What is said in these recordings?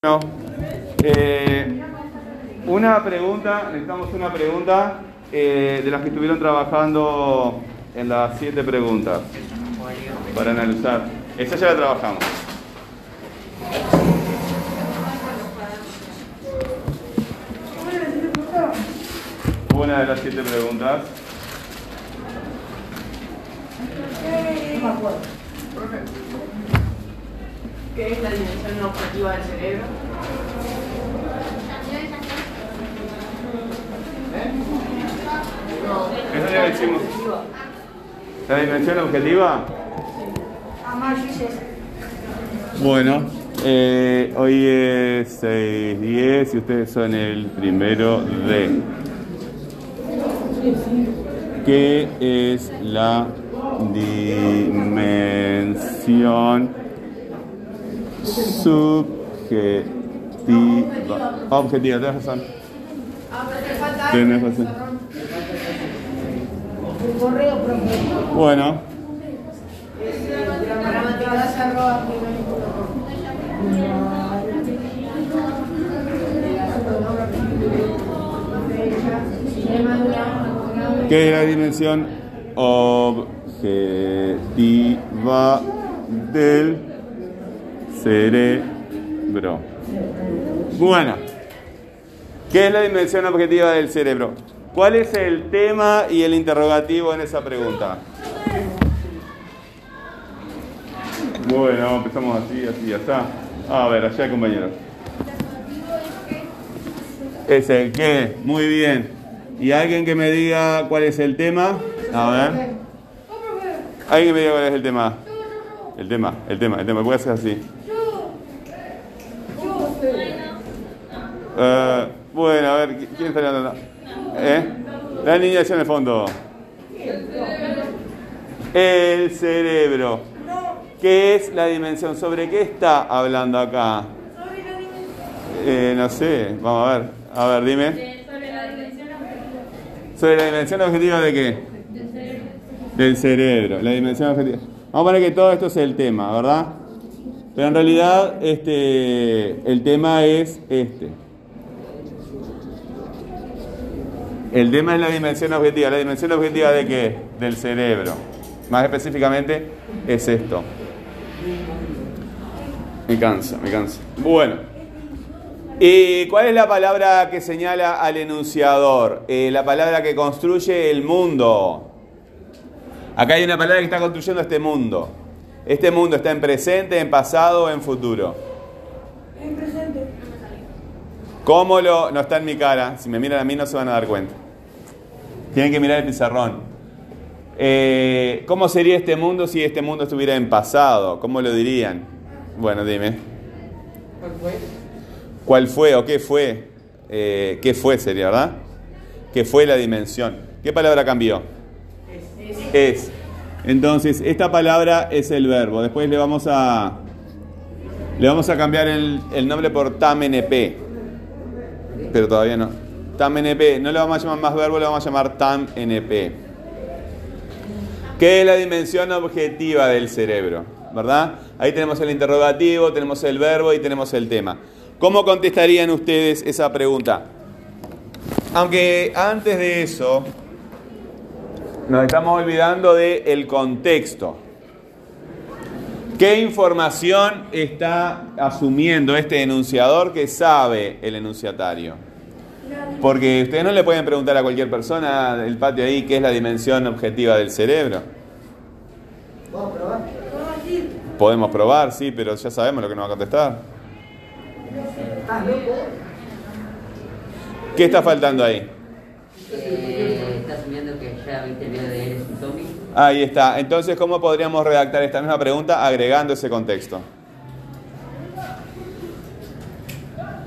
Bueno, eh, una pregunta, necesitamos una pregunta eh, de las que estuvieron trabajando en las siete preguntas para analizar. Esa ya la trabajamos. Una de las siete preguntas. ¿Qué es la dimensión objetiva del cerebro? Esa ya la hicimos. ¿La dimensión objetiva? Bueno, eh, hoy es 6.10 y ustedes son el primero de. ¿Qué es la dimensión subjetiva? Objetiva, tienes razón. Tienes razón. Bueno, ¿qué es la dimensión objetiva del cerebro? Bueno, ¿qué es la dimensión objetiva del cerebro? ¿Cuál es el tema y el interrogativo en esa pregunta? Bueno, empezamos así, así, está. A ver, allá compañeros. Es el qué, muy bien. ¿Y alguien que me diga cuál es el tema? A ver. ¿Alguien que me diga cuál es el tema? El tema, el tema, el tema. Voy a hacer así. Eh, bueno, a ver, ¿quién está hablando? ¿Eh? La niña allá en el fondo. El cerebro. ¿Qué es la dimensión? ¿Sobre qué está hablando acá? Eh, no sé, vamos a ver. A ver, dime. ¿Sobre la dimensión objetiva de qué? Del cerebro. La dimensión objetiva. Vamos a poner que todo esto es el tema, ¿verdad? Pero en realidad este, el tema es este. El tema es la dimensión objetiva. ¿La dimensión objetiva de qué? Del cerebro. Más específicamente es esto. Me cansa, me cansa. Bueno. ¿Y cuál es la palabra que señala al enunciador? Eh, la palabra que construye el mundo. Acá hay una palabra que está construyendo este mundo. Este mundo está en presente, en pasado o en futuro. ¿Cómo lo.? No está en mi cara. Si me miran a mí no se van a dar cuenta. Tienen que mirar el pizarrón. Eh, ¿Cómo sería este mundo si este mundo estuviera en pasado? ¿Cómo lo dirían? Bueno, dime. ¿Cuál fue? ¿Cuál fue o qué fue? Eh, ¿Qué fue sería, verdad? ¿Qué fue la dimensión? ¿Qué palabra cambió? Es. Entonces, esta palabra es el verbo. Después le vamos a. Le vamos a cambiar el, el nombre por TAMNP. Pero todavía no. TAMNP. No le vamos a llamar más verbo, le vamos a llamar TAMNP. ¿Qué es la dimensión objetiva del cerebro? ¿Verdad? Ahí tenemos el interrogativo, tenemos el verbo y tenemos el tema. ¿Cómo contestarían ustedes esa pregunta? Aunque antes de eso, nos estamos olvidando del contexto. ¿Qué información está asumiendo este enunciador que sabe el enunciatario? Porque ustedes no le pueden preguntar a cualquier persona del patio ahí qué es la dimensión objetiva del cerebro. Podemos probar, sí, pero ya sabemos lo que nos va a contestar. ¿Qué está faltando ahí? Eh, está asumiendo que ya viste el de él. Ahí está. Entonces, ¿cómo podríamos redactar esta misma pregunta agregando ese contexto?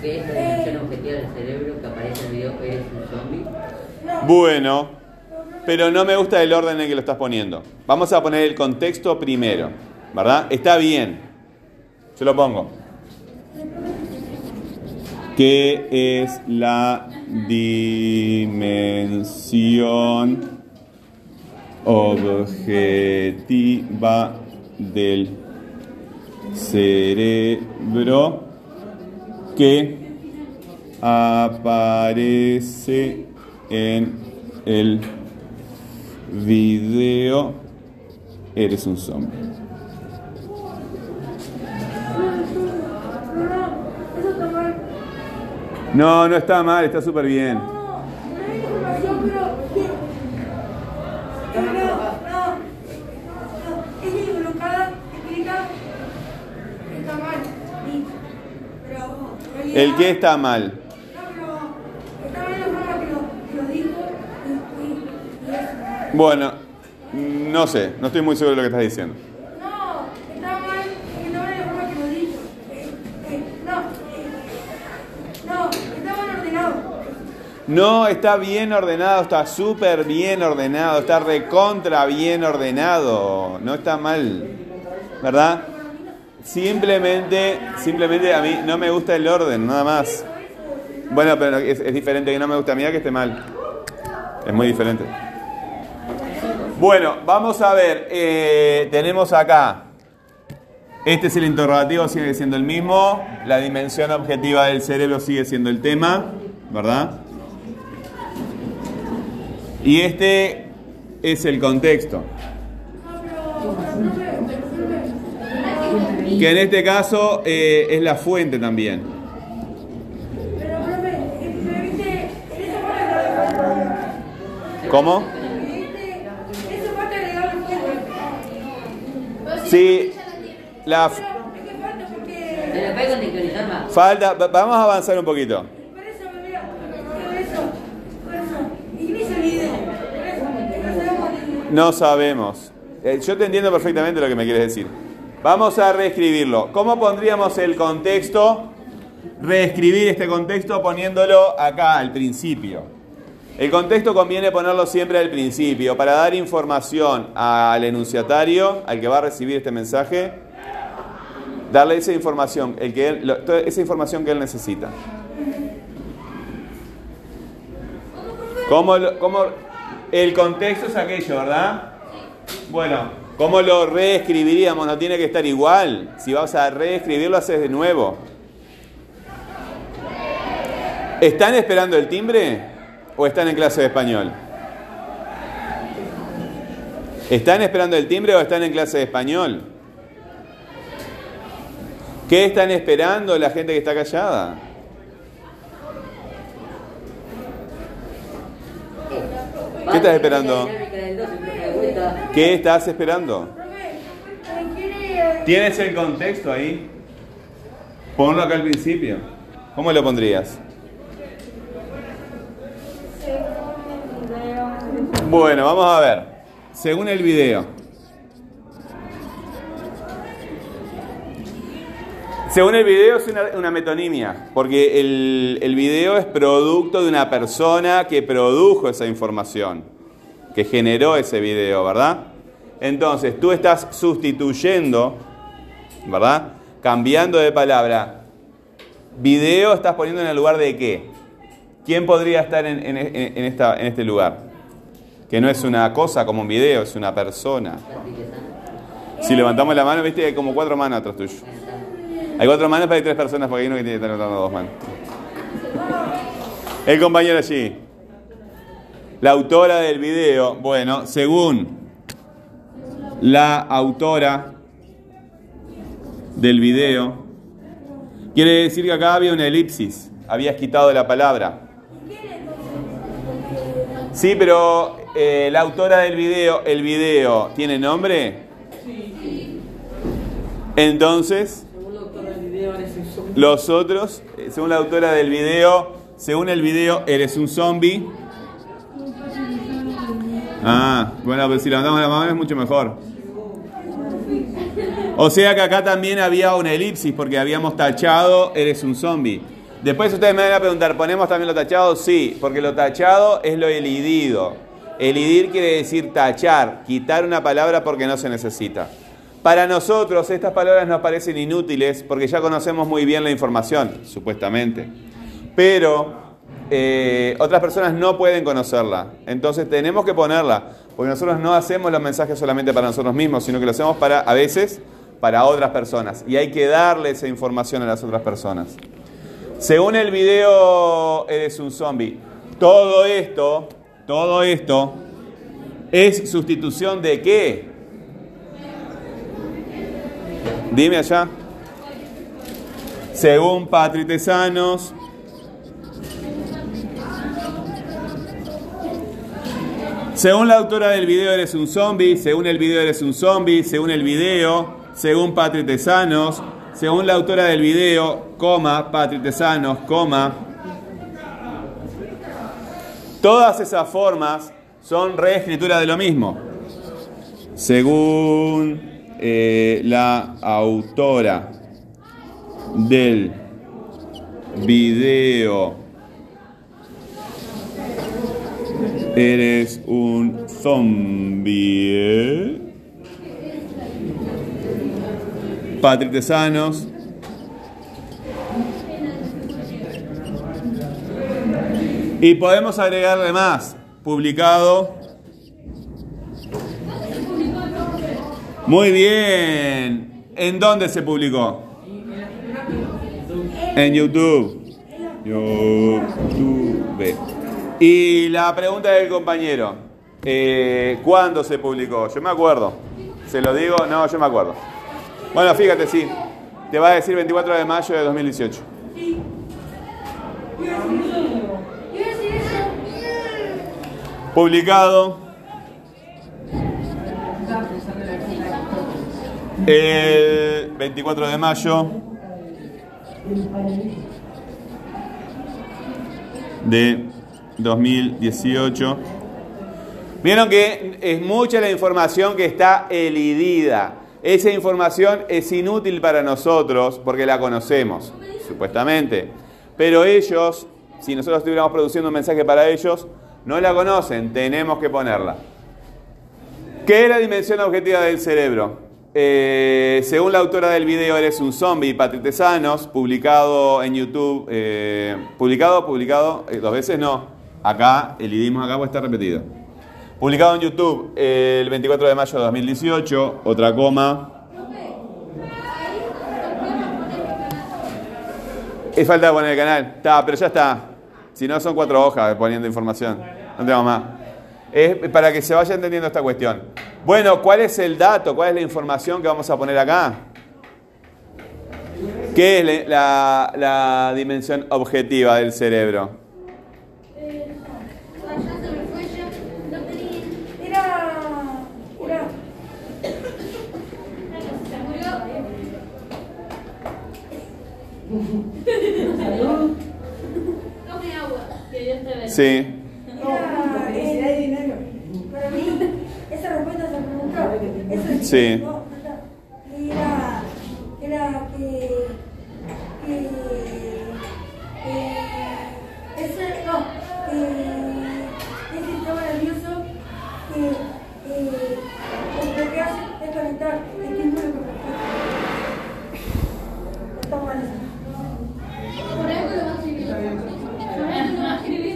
¿Qué es la dimensión objetiva del cerebro que aparece en el video Eres un zombie? Bueno, pero no me gusta el orden en el que lo estás poniendo. Vamos a poner el contexto primero, ¿verdad? Está bien. Se lo pongo. ¿Qué es la dimensión objetiva del cerebro que aparece en el video eres un zombie. No, no está mal, está súper bien. No, no hay información, pero. No, no, no. Es equivocada, explica. Está mal. Sí. Pero. en realidad- ¿El qué está mal? Bueno, no sé, no estoy muy seguro de lo que estás diciendo. No, está bien ordenado, está súper bien ordenado, está recontra bien ordenado, no está mal, ¿verdad? Simplemente, simplemente a mí no me gusta el orden, nada más. Bueno, pero es, diferente que no me gusta a mí que esté mal. Es muy diferente. Bueno, vamos a ver, eh, tenemos acá, este es el interrogativo, sigue siendo el mismo, la dimensión objetiva del cerebro sigue siendo el tema, ¿verdad? Y este es el contexto. Que en este caso eh, es la fuente también. ¿Cómo? Sí, la falta vamos a avanzar un poquito. No sabemos. Eh, yo te entiendo perfectamente lo que me quieres decir. Vamos a reescribirlo. ¿Cómo pondríamos el contexto? Reescribir este contexto poniéndolo acá al principio. El contexto conviene ponerlo siempre al principio para dar información al enunciatario, al que va a recibir este mensaje, darle esa información, el que él- esa información que él necesita. ¿Cómo, cómo- el contexto es aquello, ¿verdad? Bueno, ¿cómo lo reescribiríamos? No tiene que estar igual. Si vas a reescribirlo, haces de nuevo. ¿Están esperando el timbre o están en clase de español? ¿Están esperando el timbre o están en clase de español? ¿Qué están esperando la gente que está callada? ¿Qué estás esperando? La dinámica del 12, profe, de vuelta. ¿Qué estás esperando? ¿Tienes el contexto ahí? Ponlo acá al principio. ¿Cómo lo pondrías? Bueno, vamos a ver. Según el video. Según el video es una, una metonimia, porque el, el video es producto de una persona que produjo esa información, que generó ese video, ¿verdad? Entonces, tú estás sustituyendo, ¿verdad? Cambiando de palabra. Video estás poniendo en el lugar de qué? ¿Quién podría estar en, esta, en este lugar? Que no es una cosa como un video, es una persona. Si levantamos la mano, viste, hay como cuatro manos atrás tuyo. Hay cuatro manos, pero hay tres personas, porque hay uno que tiene que estar dos manos. El compañero allí. La autora del video, bueno, según la autora del video, quiere decir que acá había una elipsis, habías quitado la palabra. Sí, pero eh, la autora del video, ¿el video tiene nombre? Entonces, un zombie. los otros, eh, según la autora del video, según el video, eres un zombie. Ah, bueno, pues si levantamos la mano es mucho mejor. O sea que acá también había una elipsis porque habíamos tachado eres un zombie. Después ustedes me van a preguntar, ¿ponemos también lo tachado? Sí, porque lo tachado es lo elidido. Elidir quiere decir tachar, quitar una palabra porque no se necesita. Para nosotros estas palabras nos parecen inútiles porque ya conocemos muy bien la información, supuestamente. Pero eh, otras personas no pueden conocerla. Entonces tenemos que ponerla, porque nosotros no hacemos los mensajes solamente para nosotros mismos, sino que lo hacemos para, a veces, para otras personas. Y hay que darle esa información a las otras personas. Según el video, eres un zombie. Todo esto, todo esto, ¿es sustitución de qué? Dime allá. Según Patri Tesanos, Según la autora del video eres un zombie, según el video eres un zombie, según el video, según Patri Tesanos, según la autora del video, coma, Patri Tesanos, coma. Todas esas formas son reescritura de lo mismo. Según eh, la autora del video Eres un zombie. Patrick Tesanos. Y podemos agregarle más. Publicado. Muy bien. ¿En dónde se publicó? En YouTube. YouTube. Y la pregunta del compañero, eh, ¿cuándo se publicó? Yo me acuerdo. ¿Se lo digo? No, yo me acuerdo. Bueno, fíjate, sí. Te va a decir 24 de mayo de 2018. Publicado el 24 de mayo de 2018. Vieron que es mucha la información que está elidida. Esa información es inútil para nosotros porque la conocemos, supuestamente. Pero ellos, si nosotros estuviéramos produciendo un mensaje para ellos, no la conocen, tenemos que ponerla. ¿Qué es la dimensión objetiva del cerebro? Eh, según la autora del video Eres un zombie, Patri Tesanos, publicado en YouTube, eh, publicado, publicado, eh, dos veces no, Acá, el idismo acá estar repetido. Publicado en YouTube el 24 de mayo de 2018, otra coma. Es falta poner el canal. Está, pero ya está. Si no, son cuatro hojas poniendo información. No tengo más. Es para que se vaya entendiendo esta cuestión. Bueno, ¿cuál es el dato? ¿Cuál es la información que vamos a poner acá? ¿Qué es la dimensión objetiva del cerebro? Sí. Era, dinero. Para mí, esa respuesta se preguntó. Eso sí. Era, era que, que, que ese, no, que ese sistema nervioso que, que lo que hace es conectar estímulo con respuesta. Está mal eso. Por eso lo va a escribir. Por eso lo va a escribir.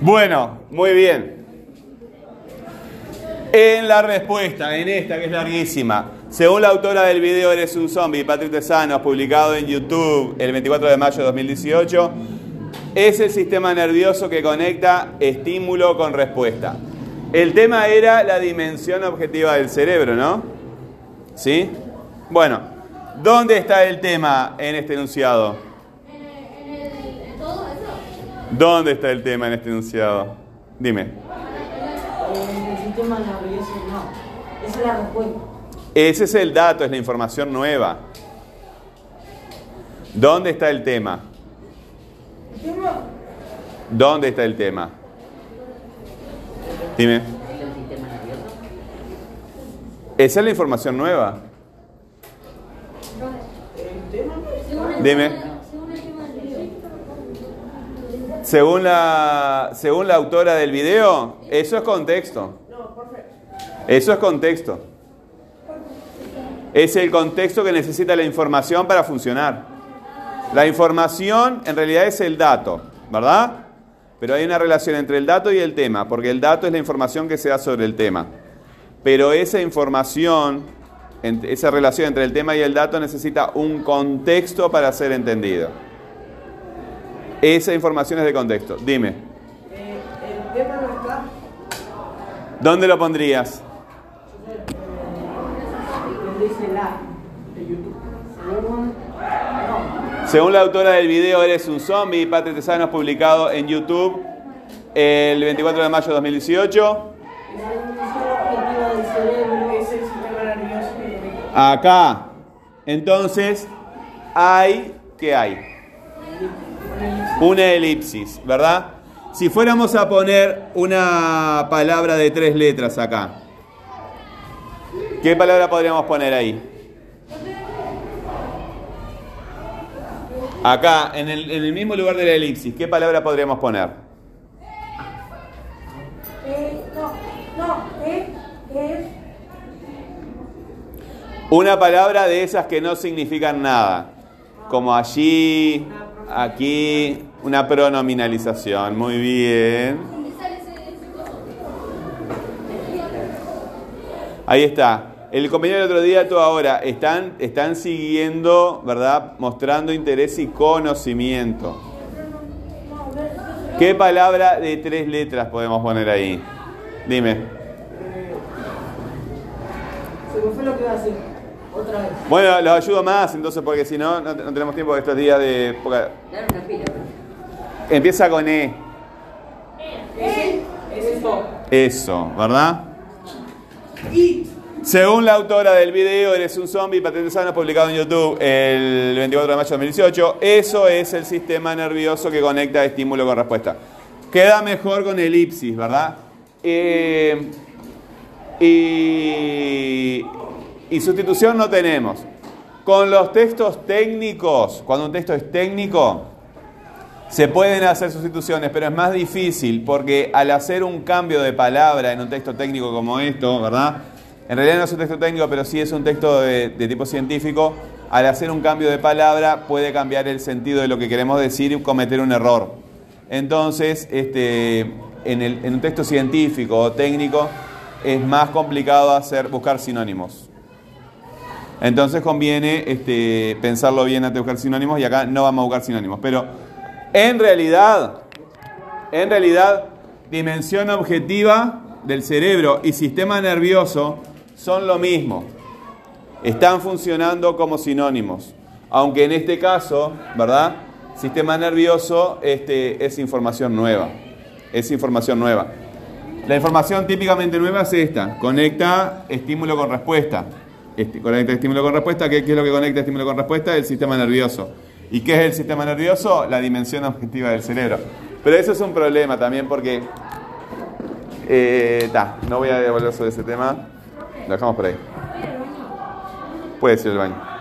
Bueno, muy bien. En la respuesta, en esta que es larguísima, según la autora del video Eres un zombie, Patrick Tesanos, publicado en YouTube el 24 de mayo de 2018, es el sistema nervioso que conecta estímulo con respuesta. El tema era la dimensión objetiva del cerebro, ¿no? ¿Sí? Bueno, ¿dónde está el tema en este enunciado? ¿Dónde está el tema en este enunciado? Dime. El sistema nervioso no. Esa es la respuesta. Ese es el dato, es la información nueva. ¿Dónde está el tema? ¿Dónde está el tema? Dime. Esa es la información nueva. Dime. Según la, según la autora del video, eso es contexto. Eso es contexto. Es el contexto que necesita la información para funcionar. La información en realidad es el dato, ¿verdad? Pero hay una relación entre el dato y el tema, porque el dato es la información que se da sobre el tema. Pero esa información, esa relación entre el tema y el dato necesita un contexto para ser entendido. Esa información es de contexto. Dime. Eh, el tema no está. ¿Dónde lo pondrías? Donde dice la de YouTube. Según. No. Según la autora del video Eres un zombie, Patria Tesanos, publicado en YouTube el 24 de mayo de 2018. Es la función objetiva del cerebro. Es el sistema nervioso que conecta. Acá. Entonces, hay, ¿qué hay? Una elipsis, ¿verdad? Si fuéramos a poner una palabra de tres letras acá, ¿qué palabra podríamos poner ahí? Acá, en el, en el mismo lugar de la elipsis, ¿qué palabra podríamos poner? Una palabra de esas que no significan nada, como allí, aquí, una pronominalización. Muy bien. Ahí está. El compañero del otro día, tú ahora, están, están siguiendo, ¿verdad? Mostrando interés y conocimiento. ¿Qué palabra de tres letras podemos poner ahí? Dime. Lo que iba a decir. Otra vez. Bueno, los ayudo más, entonces, porque si no, no, no tenemos tiempo estos días de poca... Dar una pila. Empieza con E. Es eso. Eso, ¿verdad? Según la autora del video, Eres un zombie, patente sano, publicado en YouTube el 24 de mayo de 2018, eso es el sistema nervioso que conecta estímulo con respuesta. Queda mejor con elipsis, ¿verdad? Eh, y, y sustitución no tenemos. Con los textos técnicos, cuando un texto es técnico, se pueden hacer sustituciones, pero es más difícil porque al hacer un cambio de palabra en un texto técnico como esto, ¿verdad? En realidad no es un texto técnico, pero sí es un texto de, tipo científico. Al hacer un cambio de palabra puede cambiar el sentido de lo que queremos decir y cometer un error. Entonces, este, en, el- en un texto científico o técnico es más complicado hacer, buscar sinónimos. Entonces conviene este, pensarlo bien antes de buscar sinónimos y acá no vamos a buscar sinónimos. Pero en realidad, en realidad, dimensión objetiva del cerebro y sistema nervioso son lo mismo. Están funcionando como sinónimos. Aunque en este caso, ¿verdad? Sistema nervioso este, es información nueva. Es información nueva. La información típicamente nueva es esta. Conecta estímulo con respuesta. Este, conecta estímulo con respuesta. ¿Qué, qué es lo que conecta estímulo con respuesta? El sistema nervioso. ¿Y qué es el sistema nervioso? La dimensión objetiva del cerebro. Pero eso es un problema también porque... Eh, ta, no voy a devolver sobre ese tema. Lo dejamos por ahí. Puede ser el baño.